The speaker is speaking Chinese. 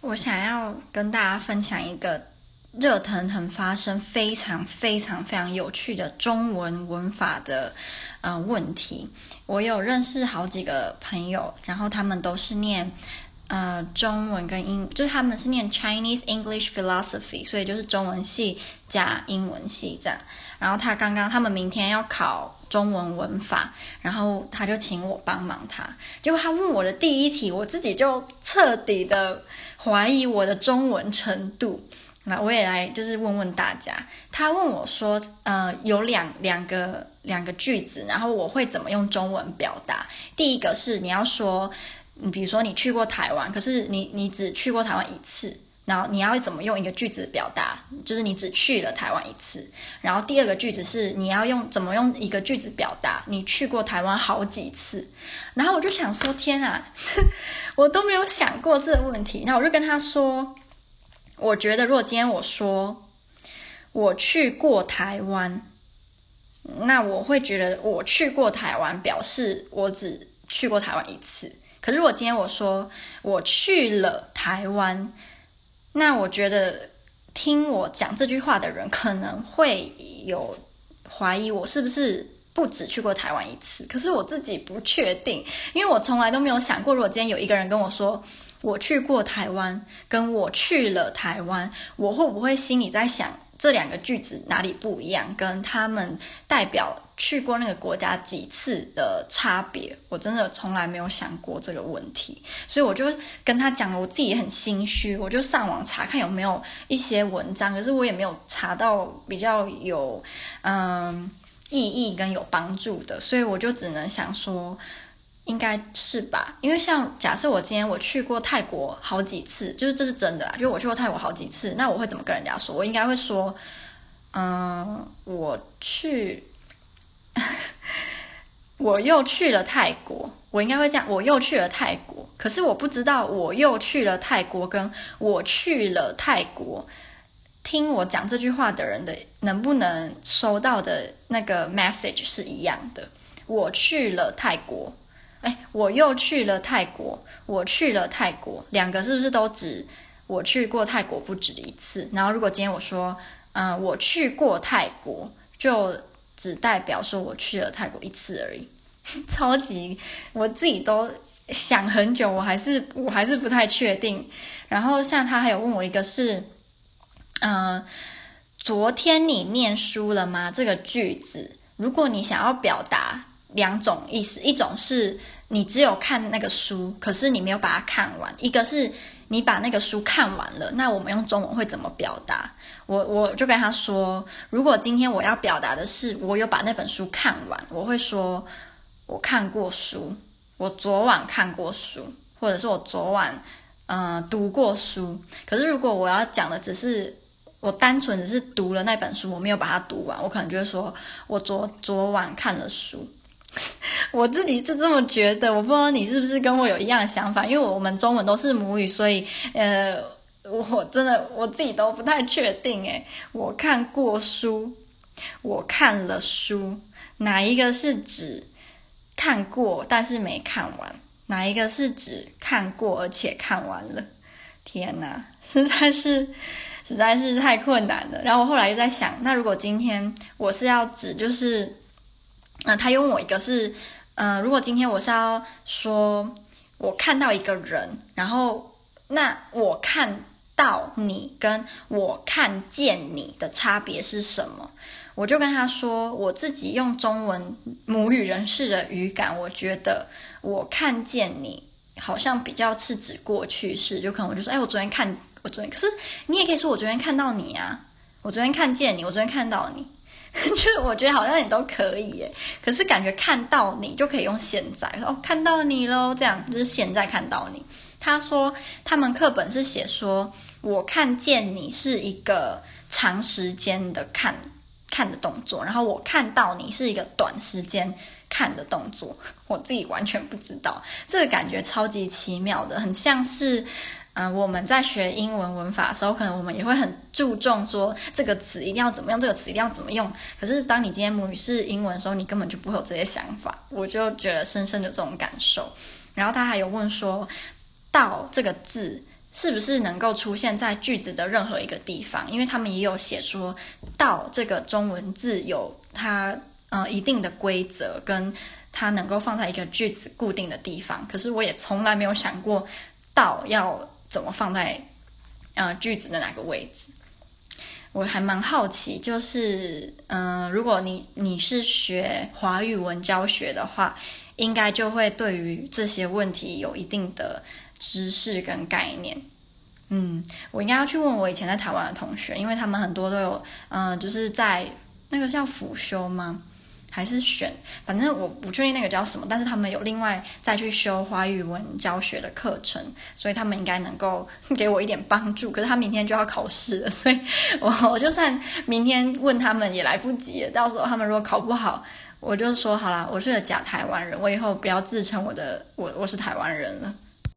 我想要跟大家分享一个热腾腾发生、非常非常非常有趣的中文文法的呃问题。我有认识好几个朋友，然后他们都是念。呃，中文跟英就是他们是念 Chinese English Philosophy，所以就是中文系加英文系这样。然后他刚刚他们明天要考中文文法，然后他就请我帮忙他。结果他问我的第一题，我自己就彻底的怀疑我的中文程度。那我也来就是问问大家，他问我说，呃，有两两个两个句子，然后我会怎么用中文表达？第一个是你要说。你比如说，你去过台湾，可是你你只去过台湾一次，然后你要怎么用一个句子表达？就是你只去了台湾一次。然后第二个句子是你要用怎么用一个句子表达？你去过台湾好几次。然后我就想说，天啊，我都没有想过这个问题。那我就跟他说，我觉得如果今天我说我去过台湾，那我会觉得我去过台湾表示我只去过台湾一次。可是如果今天我说我去了台湾，那我觉得听我讲这句话的人可能会有怀疑我是不是不止去过台湾一次。可是我自己不确定，因为我从来都没有想过，如果今天有一个人跟我说我去过台湾，跟我去了台湾，我会不会心里在想？这两个句子哪里不一样？跟他们代表去过那个国家几次的差别，我真的从来没有想过这个问题，所以我就跟他讲了，我自己也很心虚，我就上网查看有没有一些文章，可是我也没有查到比较有嗯意义跟有帮助的，所以我就只能想说。应该是吧，因为像假设我今天我去过泰国好几次，就是这是真的啦，就我去过泰国好几次，那我会怎么跟人家说？我应该会说，嗯，我去，我又去了泰国，我应该会这样，我又去了泰国。可是我不知道我又去了泰国，跟我去了泰国，听我讲这句话的人的能不能收到的那个 message 是一样的？我去了泰国。哎，我又去了泰国。我去了泰国，两个是不是都指我去过泰国不止一次？然后如果今天我说，嗯，我去过泰国，就只代表说我去了泰国一次而已。超级，我自己都想很久，我还是我还是不太确定。然后像他还有问我一个是，嗯，昨天你念书了吗？这个句子，如果你想要表达。两种意思，一种是你只有看那个书，可是你没有把它看完；一个是你把那个书看完了。那我们用中文会怎么表达？我我就跟他说，如果今天我要表达的是我有把那本书看完，我会说我看过书，我昨晚看过书，或者是我昨晚嗯、读过书。可是如果我要讲的只是我单纯只是读了那本书，我没有把它读完，我可能就会说我昨昨晚看了书。我自己是这么觉得，我不知道你是不是跟我有一样的想法，因为我们中文都是母语，所以呃，我真的我自己都不太确定诶。我看过书，我看了书，哪一个是指看过但是没看完？哪一个是指看过而且看完了？天哪，实在是实在是太困难了。然后我后来又在想，那如果今天我是要指就是。那、他又问我一个是，嗯、如果今天我是要说，我看到一个人，然后那我看到你跟我看见你的差别是什么？我就跟他说，我自己用中文母语人士的语感，我觉得我看见你好像比较是指过去式，就可能我就说，哎，我昨天看，我昨天，可是你也可以说我昨天看到你啊，我昨天看见你，我昨天看到你。就我觉得好像你都可以耶，可是感觉看到你就可以用现在哦，看到你喽，这样就是现在看到你。他说他们课本是写说，我看见你是一个长时间的看看的动作，然后我看到你是一个短时间看的动作。我自己完全不知道，这个感觉超级奇妙的，很像是。嗯、我们在学英文文法的时候，可能我们也会很注重说这个词一定要怎么用，这个词一定要怎么用。可是当你今天母语是英文的时候，你根本就不会有这些想法。我就觉得深深的这种感受。然后他还有问说，到这个字是不是能够出现在句子的任何一个地方？因为他们也有写说“到”这个中文字有它呃一定的规则，跟它能够放在一个句子固定的地方。可是我也从来没有想过“到”要怎么放在呃句子的哪个位置。我还蛮好奇，就是嗯、呃，如果你你是学华语文教学的话，应该就会对于这些问题有一定的。知识跟概念，嗯，我应该要去问我以前在台湾的同学，因为他们很多都有，嗯、呃，就是在那个叫辅修吗？还是选？反正我不确定那个叫什么，但是他们有另外再去修华语文教学的课程，所以他们应该能够给我一点帮助。可是他明天就要考试了，所以我 我就算明天问他们也来不及了。到时候他们如果考不好，我就说好啦，我是个假台湾人，我以后不要自称我的我我是台湾人了。